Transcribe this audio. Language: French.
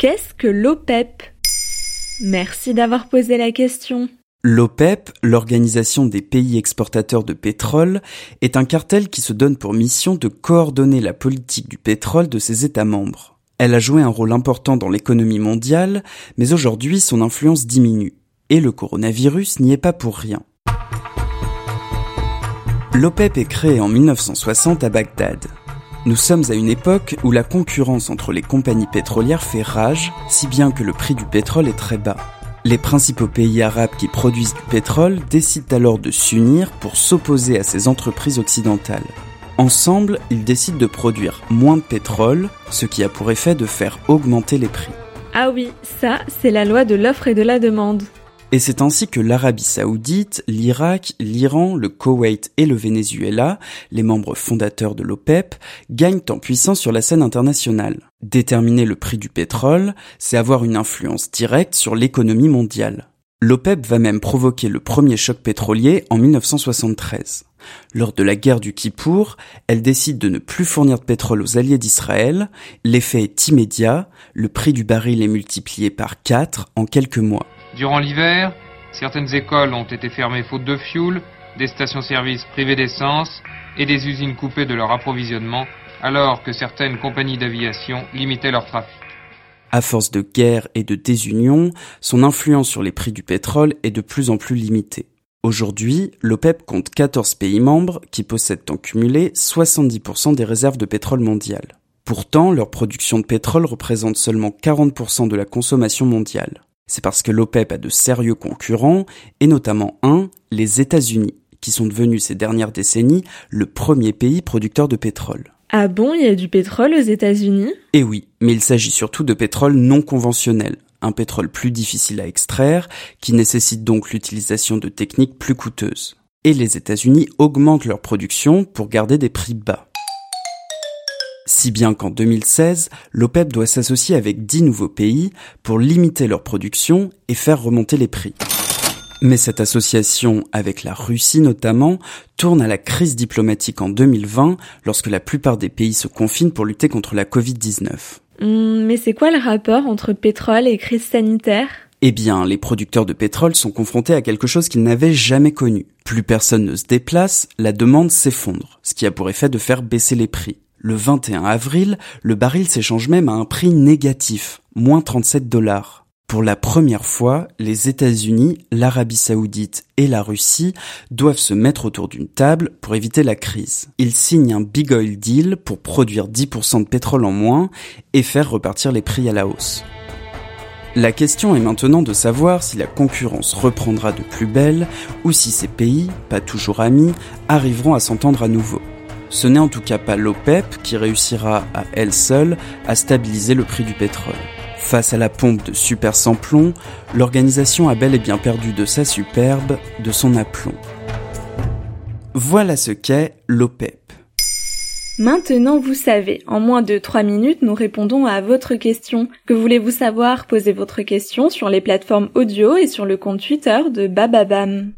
Qu'est-ce que l'OPEP Merci d'avoir posé la question. L'OPEP, l'Organisation des pays exportateurs de pétrole, est un cartel qui se donne pour mission de coordonner la politique du pétrole de ses États membres. Elle a joué un rôle important dans l'économie mondiale, mais aujourd'hui son influence diminue. Et le coronavirus n'y est pas pour rien. L'OPEP est créé en 1960 à Bagdad. Nous sommes à une époque où la concurrence entre les compagnies pétrolières fait rage, si bien que le prix du pétrole est très bas. Les principaux pays arabes qui produisent du pétrole décident alors de s'unir pour s'opposer à ces entreprises occidentales. Ensemble, ils décident de produire moins de pétrole, ce qui a pour effet de faire augmenter les prix. Ah oui, ça, c'est la loi de l'offre et de la demande. Et c'est ainsi que l'Arabie saoudite, l'Irak, l'Iran, le Koweït et le Venezuela, les membres fondateurs de l'OPEP, gagnent en puissance sur la scène internationale. Déterminer le prix du pétrole, c'est avoir une influence directe sur l'économie mondiale. L'OPEP va même provoquer le premier choc pétrolier en 1973. Lors de la guerre du Kippour, elle décide de ne plus fournir de pétrole aux alliés d'Israël. L'effet est immédiat, le prix du baril est multiplié par 4 en quelques mois. Durant l'hiver, certaines écoles ont été fermées faute de fioul, des stations-service privées d'essence et des usines coupées de leur approvisionnement, alors que certaines compagnies d'aviation limitaient leur trafic. À force de guerre et de désunion, son influence sur les prix du pétrole est de plus en plus limitée. Aujourd'hui, l'OPEP compte 14 pays membres qui possèdent en cumulé 70% des réserves de pétrole mondiales. Pourtant, leur production de pétrole représente seulement 40% de la consommation mondiale. C'est parce que l'OPEP a de sérieux concurrents, et notamment un, les États-Unis, qui sont devenus ces dernières décennies le premier pays producteur de pétrole. Ah bon, il y a du pétrole aux États-Unis? Eh oui, mais il s'agit surtout de pétrole non conventionnel, un pétrole plus difficile à extraire, qui nécessite donc l'utilisation de techniques plus coûteuses. Et les États-Unis augmentent leur production pour garder des prix bas. Si bien qu'en 2016, l'OPEP doit s'associer avec 10 nouveaux pays pour limiter leur production et faire remonter les prix. Mais cette association, avec la Russie notamment, tourne à la crise diplomatique en 2020 lorsque la plupart des pays se confinent pour lutter contre la Covid-19. Hmm, mais c'est quoi le rapport entre pétrole et crise sanitaire? Eh bien, les producteurs de pétrole sont confrontés à quelque chose qu'ils n'avaient jamais connu. Plus personne ne se déplace, la demande s'effondre, ce qui a pour effet de faire baisser les prix. Le 21 avril, le baril s'échange même à un prix négatif, moins 37 dollars. Pour la première fois, les États-Unis, l'Arabie saoudite et la Russie doivent se mettre autour d'une table pour éviter la crise. Ils signent un big oil deal pour produire 10% de pétrole en moins et faire repartir les prix à la hausse. La question est maintenant de savoir si la concurrence reprendra de plus belle ou si ces pays, pas toujours amis, arriveront à s'entendre à nouveau. Ce n'est en tout cas pas l'OPEP qui réussira à elle seule à stabiliser le prix du pétrole. Face à la pompe de super sans plomb, l'organisation a bel et bien perdu de sa superbe, de son aplomb. Voilà ce qu'est l'OPEP. Maintenant, vous savez. En moins de 3 minutes, nous répondons à votre question. Que voulez-vous savoir? Posez votre question sur les plateformes audio et sur le compte Twitter de Bababam.